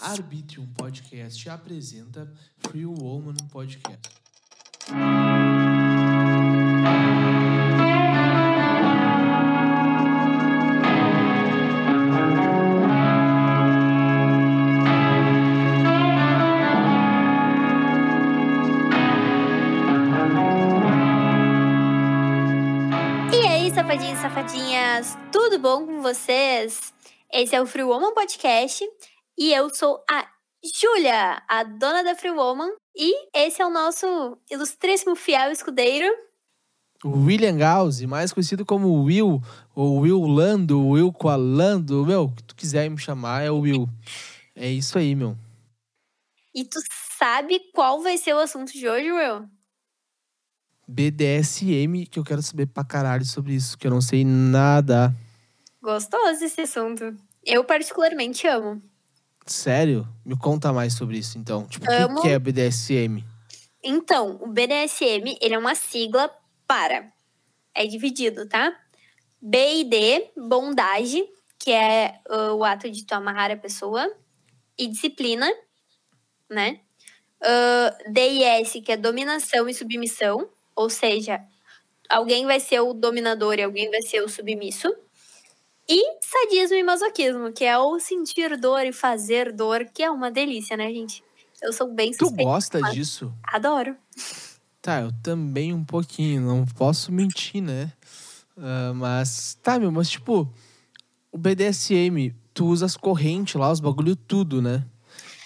Arbitrium Podcast apresenta Free Woman Podcast. E aí, safadinhos safadinhas, tudo bom com vocês? Esse é o Free Woman Podcast e eu sou a Júlia, a dona da Free Woman, e esse é o nosso ilustríssimo fiel escudeiro. William Gauss, mais conhecido como Will, ou Will Lando, Will Coalando, meu, o que tu quiser me chamar é o Will. É isso aí, meu. E tu sabe qual vai ser o assunto de hoje, Will? BDSM, que eu quero saber pra caralho sobre isso, que eu não sei nada. Gostoso esse assunto. Eu particularmente amo. Sério? Me conta mais sobre isso, então. Tipo, o Amo. que, que é BDSM? Então, o BDSM, ele é uma sigla para. É dividido, tá? B e D, bondade, que é uh, o ato de tu amarrar a pessoa. E disciplina, né? Uh, D e S, que é dominação e submissão. Ou seja, alguém vai ser o dominador e alguém vai ser o submisso. E sadismo e masoquismo, que é o sentir dor e fazer dor, que é uma delícia, né, gente? Eu sou bem Tu gosta mas disso? Adoro. Tá, eu também um pouquinho, não posso mentir, né? Ah, mas, tá, meu, mas tipo, o BDSM, tu usa as correntes lá, os bagulho tudo, né?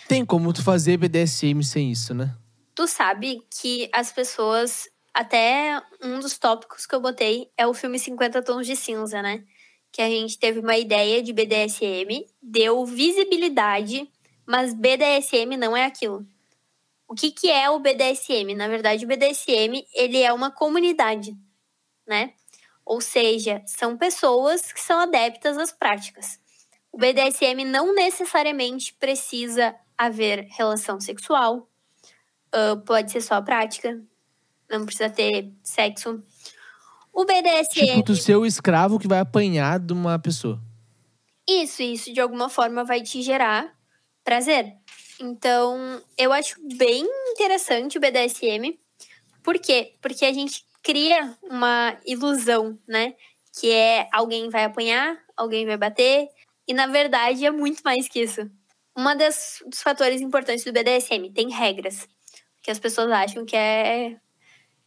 Tem como tu fazer BDSM sem isso, né? Tu sabe que as pessoas. Até um dos tópicos que eu botei é o filme 50 Tons de Cinza, né? Que a gente teve uma ideia de BDSM, deu visibilidade, mas BDSM não é aquilo. O que, que é o BDSM? Na verdade, o BDSM ele é uma comunidade, né? Ou seja, são pessoas que são adeptas às práticas. O BDSM não necessariamente precisa haver relação sexual, ah, pode ser só prática, não precisa ter sexo. O BDSM, Tipo, tu ser o escravo que vai apanhar de uma pessoa. isso, isso de alguma forma vai te gerar prazer. Então, eu acho bem interessante o BDSM. Por quê? Porque a gente cria uma ilusão, né? Que é alguém vai apanhar, alguém vai bater, e na verdade é muito mais que isso. Das dos fatores importantes do BDSM tem regras, que as pessoas acham que é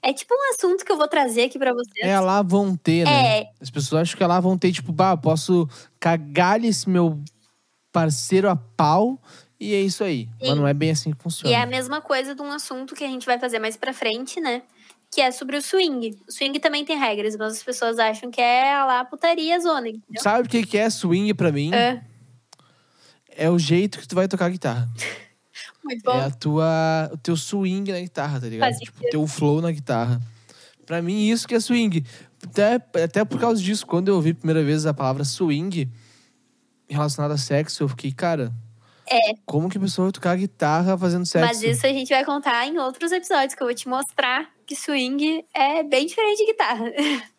é tipo um assunto que eu vou trazer aqui pra vocês. É lá vão ter, né? É, As pessoas acham que lá vão ter, tipo, bah, posso cagar esse meu parceiro a pau e é isso aí. Sim. Mas não é bem assim que E funciona. é a mesma coisa de um assunto que a gente vai fazer mais pra frente, né? Que é sobre o swing. O swing também tem regras, mas as pessoas acham que é a lá putaria zona, entendeu? Sabe o que que é swing pra mim? É, É o jeito que tu vai tocar guitarra. muito bom. É a tua, o teu swing na guitarra, tá ligado? Tipo, o teu flow na guitarra. Pra mim, isso que é swing. Até, até por causa disso, quando eu ouvi a primeira vez a palavra swing relacionada a sexo, eu fiquei, cara. É. Como que a pessoa vai tocar guitarra fazendo sexo? Mas isso a gente vai contar em outros episódios, que eu vou te mostrar que swing é bem diferente de guitarra.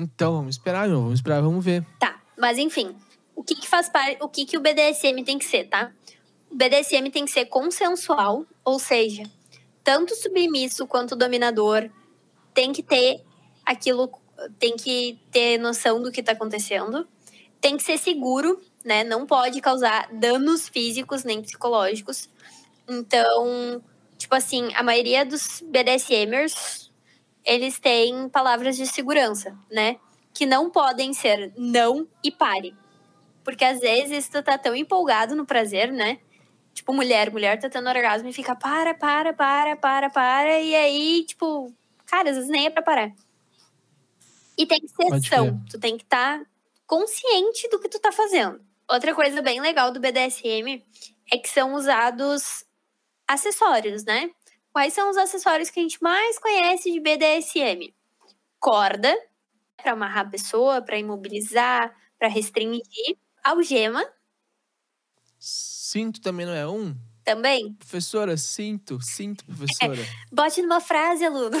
Então, vamos esperar, meu. Vamos esperar, vamos ver. tá, mas enfim. O que, que faz parte. O que, que o BDSM tem que ser, tá? O BDSM tem que ser consensual, ou seja, tanto submisso quanto dominador tem que ter aquilo, tem que ter noção do que tá acontecendo, tem que ser seguro, né? Não pode causar danos físicos nem psicológicos. Então, tipo assim, a maioria dos BDSMers, eles têm palavras de segurança, né? Que não podem ser não e pare. Porque às vezes tu tá tão empolgado no prazer, né? Tipo, mulher, mulher tá tendo orgasmo e fica para, para, para, para, para. E aí, tipo, cara, às vezes nem é pra parar. E tem que ser ação. Tu tem que estar consciente do que tu tá fazendo. Outra coisa bem legal do BDSM é que são usados acessórios, né? Quais são os acessórios que a gente mais conhece de BDSM? Corda, para amarrar a pessoa, para imobilizar, para restringir. Algema, Cinto também não é um? também. Professora, cinto, cinto, professora. Bote numa frase, aluno.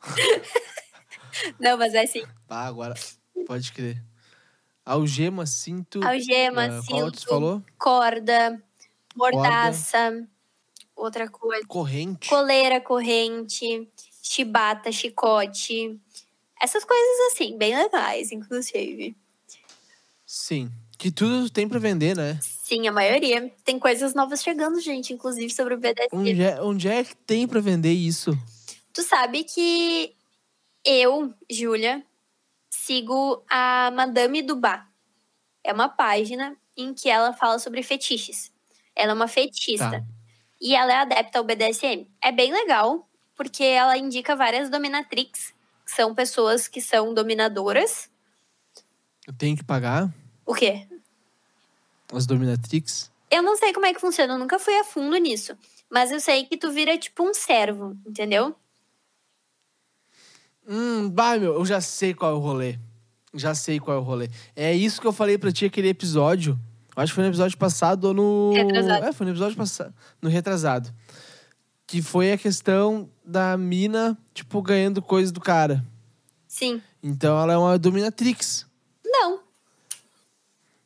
Não, mas é assim. Pá, agora pode crer. Algema, cinto. Algema, ah, Qual outro cinto, falou? corda, mordaça, outra coisa. Corrente. Coleira, corrente, chibata, chicote. Essas coisas assim, bem legais, inclusive. Sim. Que tudo tem pra vender, né? Sim, a maioria. Tem coisas novas chegando, gente, inclusive sobre o BDSM. Onde é, onde é que tem pra vender isso? Tu sabe que eu, Júlia, sigo a Madame Dubá. É uma página em que ela fala sobre fetiches. Ela é uma fetista. Tá. E ela é adepta ao BDSM. É bem legal, porque ela indica várias dominatrix, que são pessoas que são dominadoras. Eu tenho que pagar O quê? As dominatrix? Eu não sei como é que funciona, eu nunca fui a fundo nisso. Mas eu sei que tu vira tipo um servo, entendeu? Hum, vai, meu, eu já sei qual é o rolê. Já sei qual é o rolê. É isso que eu falei pra ti aquele episódio. Acho que foi no episódio passado ou no. Retrasado. É, foi no episódio passado. No retrasado. Que foi a questão da mina, tipo, ganhando coisas do cara. Sim. Então ela é uma dominatrix.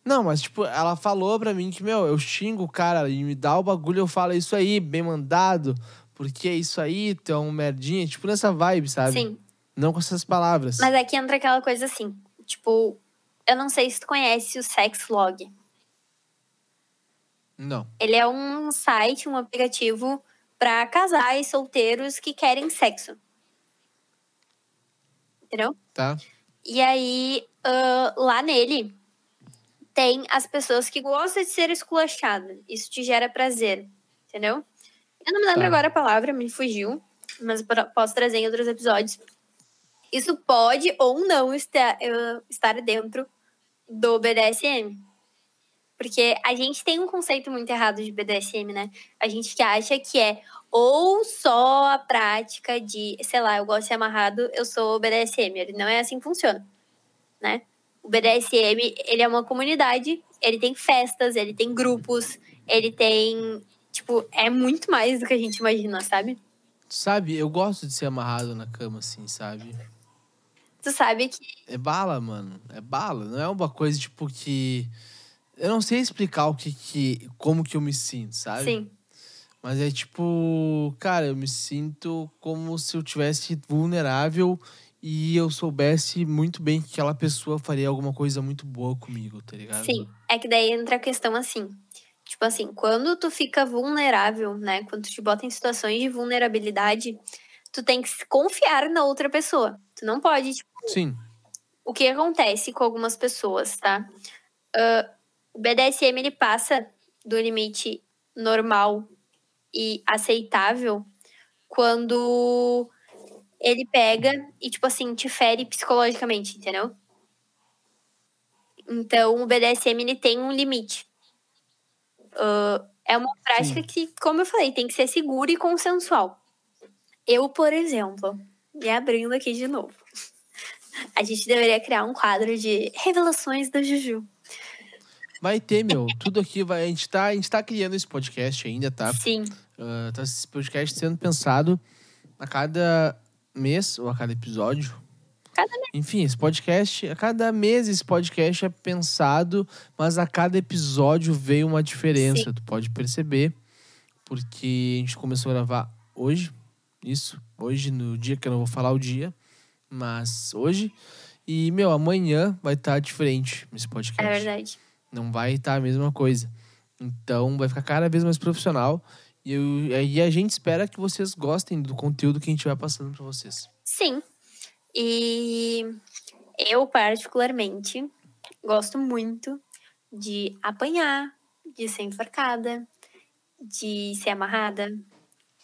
Não. Mas tipo, ela falou pra mim que, meu, eu xingo o cara e me dá o bagulho, eu falo "É isso aí, bem mandado, porque é isso aí, tu é um merdinha, tipo nessa vibe, sabe? Sim. Não com essas palavras. Mas aqui entra aquela coisa assim. Tipo, eu não sei se tu conhece o Sexlog. Não. Ele é um site, um aplicativo para casais solteiros que querem sexo. Entendeu? Tá? E aí, ah, lá nele, tem as pessoas que gostam de ser esculachada. Isso te gera prazer, entendeu? Eu não me lembro Tá. agora a palavra, me fugiu, mas posso trazer em outros episódios. Isso pode ou não estar, eh, estar dentro do BDSM. Porque a gente tem um conceito muito errado de BDSM, né? A gente que acha que é ou só a prática de, sei lá, eu gosto de ser amarrado, eu sou BDSM. Não é assim que funciona, né? O BDSM, ele é uma comunidade, ele tem festas, ele tem grupos, ele tem, tipo, é muito mais do que a gente imagina, sabe? Sabe, eu gosto de ser amarrado na cama, assim, sabe? Tu sabe que É bala, mano. É bala. Não é uma coisa, tipo, que. Eu não sei explicar o que, que. como que eu me sinto, sabe? sim, Mas é tipo, cara, eu me sinto como se eu tivesse vulnerável e eu soubesse muito bem que aquela pessoa faria alguma coisa muito boa comigo, tá ligado? sim. É que daí entra a questão assim. Tipo assim, quando tu fica vulnerável, né? Quando tu te bota em situações de vulnerabilidade, tu tem que se confiar na outra pessoa. Tu não pode, tipo, Sim. o que acontece com algumas pessoas, tá? Ah, o BDSM ele passa do limite normal e aceitável quando ele pega e, tipo assim, te fere psicologicamente, entendeu? Então, o BDSM ele tem um limite. Ah, é uma prática que, como eu falei, tem que ser segura e consensual. Eu, por exemplo, me abrindo aqui de novo. A gente deveria criar um quadro de revelações da Juju. Vai ter, meu. Tudo aqui vai. A gente tá, a gente tá criando esse podcast ainda, tá? Sim, Ah, tá esse podcast sendo pensado a cada mês ou a cada episódio. Cada Enfim, esse podcast, a cada mês esse podcast é pensado, mas a cada episódio vem uma diferença, tu pode perceber, porque a gente começou a gravar hoje, isso, hoje no dia que eu não vou falar o dia, mas hoje e meu, amanhã vai estar diferente esse podcast é verdade. não vai estar a mesma coisa. Então vai ficar cada vez mais profissional. E, eu- e a gente espera que vocês gostem do conteúdo que a gente vai passando para vocês. Sim. E eu, particularmente, gosto muito de apanhar, de ser enforcada, de ser amarrada.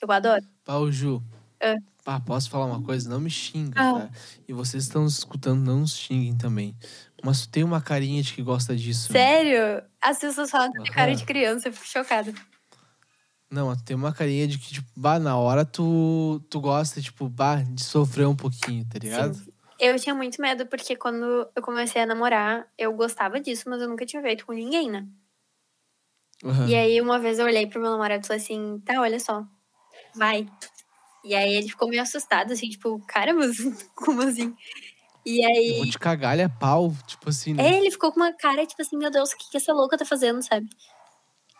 Eu adoro. Pau, Ju. É. Pá, posso falar uma coisa? Não me xinga, Ah. tá? E vocês estão escutando, não nos xinguem também. Mas tu tem uma carinha de que gosta disso. né? Sério? As pessoas falam que tem cara de criança, eu fico chocada. Não, tem uma carinha de que, tipo, bah, na hora tu, tu gosta, tipo, bah, de sofrer um pouquinho, tá ligado? Sim. Eu tinha muito medo, porque quando eu comecei a namorar, eu gostava disso, mas eu nunca tinha feito com ninguém, né? Aham. E aí, uma vez eu olhei pro meu namorado e falei assim: tá, olha só, vai. E aí ele ficou meio assustado, assim, tipo, cara, mas como assim? E Eu aí. vou te cagar, ele é pau. Tipo assim, né? É, ele ficou com uma cara, tipo assim, meu Deus, o que, que essa louca tá fazendo, sabe?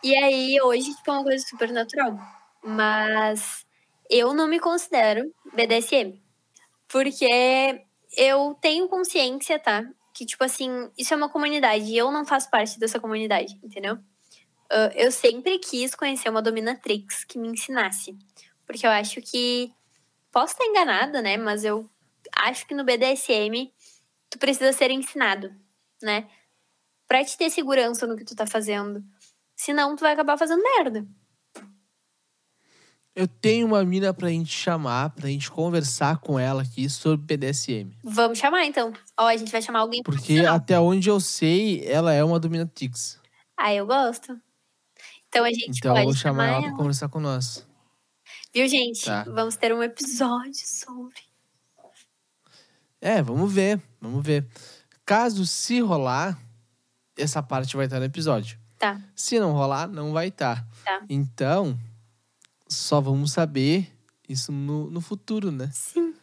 E aí, hoje, tipo, é uma coisa super natural. Mas eu não me considero BDSM. Porque eu tenho consciência, tá? Que, tipo assim, isso é uma comunidade e eu não faço parte dessa comunidade, entendeu? Ah, eu sempre quis conhecer uma dominatrix que me ensinasse. Porque eu acho que. Posso estar enganada, né? Mas eu acho que no BDSM tu precisa ser ensinado, né? Pra te ter segurança no que tu tá fazendo. Senão tu vai acabar fazendo merda. Eu tenho uma mina pra gente chamar, pra gente conversar com ela aqui sobre BDSM. Vamos chamar então. Ó, a gente vai chamar alguém Porque até onde eu sei, ela é uma dominatrix. Ah, eu gosto. Então a gente Então eu pode vou chamar ela ela. pra conversar com nós. Viu, gente? Tá. Vamos ter um episódio sobre. É, vamos ver, vamos ver. Caso se rolar, essa parte vai estar no episódio. Tá. Se não rolar, não vai estar. Tá. Então, só vamos saber isso no, no futuro, né? Sim.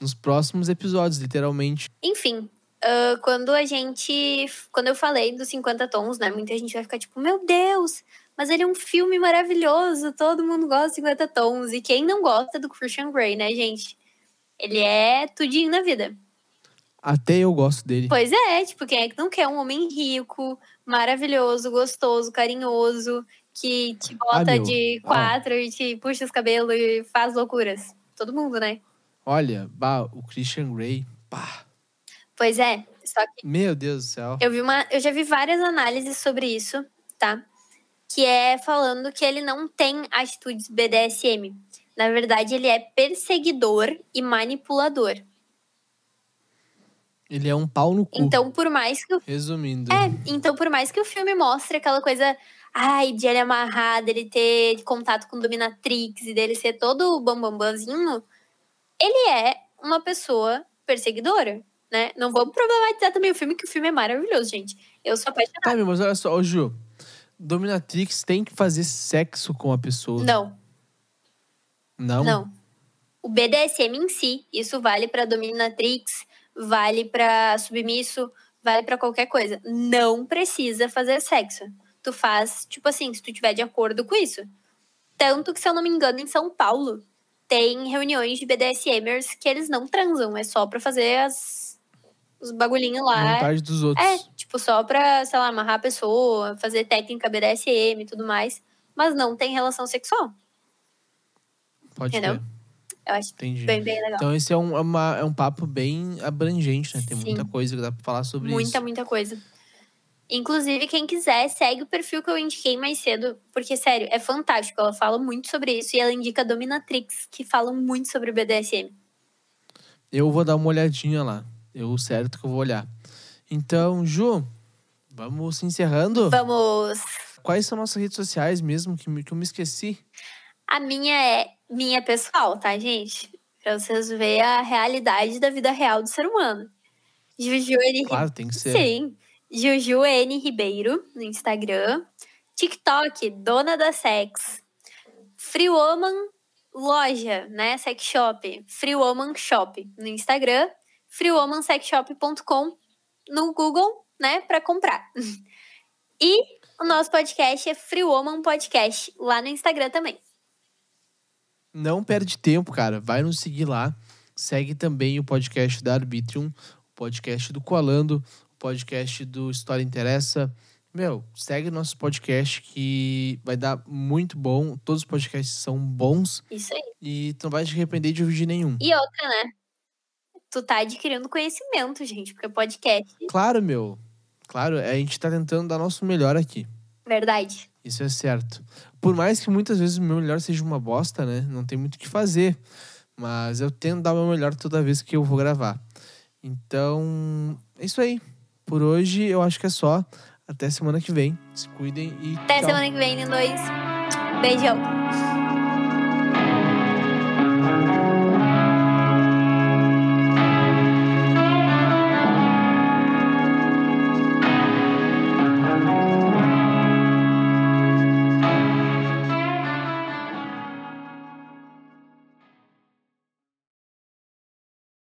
Nos próximos episódios, literalmente. Enfim, ah, quando a gente. Quando eu falei dos 50 tons, né? Muita gente vai ficar tipo, meu Deus, mas ele é um filme maravilhoso, todo mundo gosta de 50 tons. E quem não gosta do Christian Grey, né, gente? Ele é tudinho na vida. Até eu gosto dele. Pois é, tipo, quem é que não quer um homem rico, maravilhoso, gostoso, carinhoso, que te bota meu. de Ó. quatro e te puxa os cabelos e faz loucuras? Todo mundo, né? Olha, bah, o Christian Grey, pá. Pois é, só que Meu Deus do céu. eu vi uma, eu já vi várias análises sobre isso, tá? Que é falando que ele não tem atitudes BDSM. Na verdade, ele é perseguidor e manipulador. Ele é um pau no cu. Então, por mais que o Resumindo. É, então por mais que o filme mostre aquela coisa, ai, de ele amarrar, dele ter contato com dominatrix e dele ser todo bambambanzinho, ele é uma pessoa perseguidora, né? Não vamos problematizar também o filme, que o filme é maravilhoso, gente. Eu sou apaixonada. Tá, mas olha só, ô Ju. Dominatrix tem que fazer sexo com a pessoa. Não, Não? não. O BDSM em si, isso vale pra dominatrix, vale pra submisso, vale pra qualquer coisa. Não precisa fazer sexo. Tu faz, tipo assim, se tu tiver de acordo com isso. Tanto que, se eu não me engano, em São Paulo, tem reuniões de BDSMers que eles não transam, é só pra fazer as, os bagulhinhos lá. Vontade dos outros. É, tipo, só pra, sei lá, amarrar a pessoa, fazer técnica BDSM e tudo mais. Mas não tem relação sexual. Pode entendeu? Eu acho Entendi. bem, bem legal. Então esse é um, é uma- é um papo bem abrangente, né? Tem Sim. muita coisa que dá pra falar sobre muita, isso. muita coisa. Inclusive, quem quiser, segue o perfil que eu indiquei mais cedo, porque, sério, é fantástico. Ela fala muito sobre isso e ela indica Dominatrix, que falam muito sobre BDSM. Eu vou dar uma olhadinha lá. Eu certo que eu vou olhar. Então, Ju, vamos se encerrando. Vamos! Quais são nossas redes sociais mesmo que, me- que eu me esqueci? A minha é minha pessoal, tá, gente? Pra vocês verem a realidade da vida real do ser humano. Juju N. Claro, tem que ser. Sim. Juju N. Ribeiro no Instagram. TikTok, Dona da Sex. Free Woman Loja, né? Sex Shop. Free Woman Shop no Instagram. freewomansexshop.com no Google, né? Pra comprar. E o nosso podcast é Free Woman Podcast lá no Instagram também. Não perde tempo, cara. Vai nos seguir lá. Segue também o podcast da Arbitrium, o podcast do Coalando, o podcast do História Interessa. Meu, segue nosso podcast que vai dar muito bom. Todos os podcasts são bons Isso aí. e tu não vai te arrepender de ouvir nenhum. E outra, né? Tu tá adquirindo conhecimento, gente, porque podcast, Claro, meu. Claro, a gente tá tentando dar nosso melhor aqui. verdade. Isso é certo. Por mais que muitas vezes o meu melhor seja uma bosta, né? Não tem muito o que fazer. Mas eu tento dar o meu melhor toda vez que eu vou gravar. Então, é isso aí. Por hoje eu acho que é só. Até semana que vem. Se cuidem e Até tchau. semana que vem, dois. Beijão.